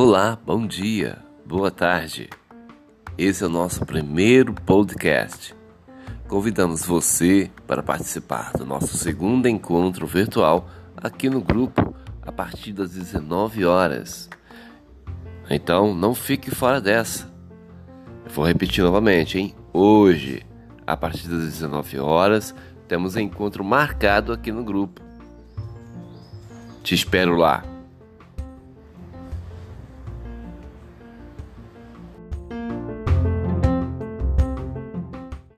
Olá, bom dia, boa tarde. Esse é o nosso primeiro podcast. Convidamos você para participar do nosso segundo encontro virtual aqui no grupo a partir das 19 horas. Então, não fique fora dessa. Eu vou repetir novamente, hein? Hoje, a partir das 19 horas, temos um encontro marcado aqui no grupo. Te espero lá.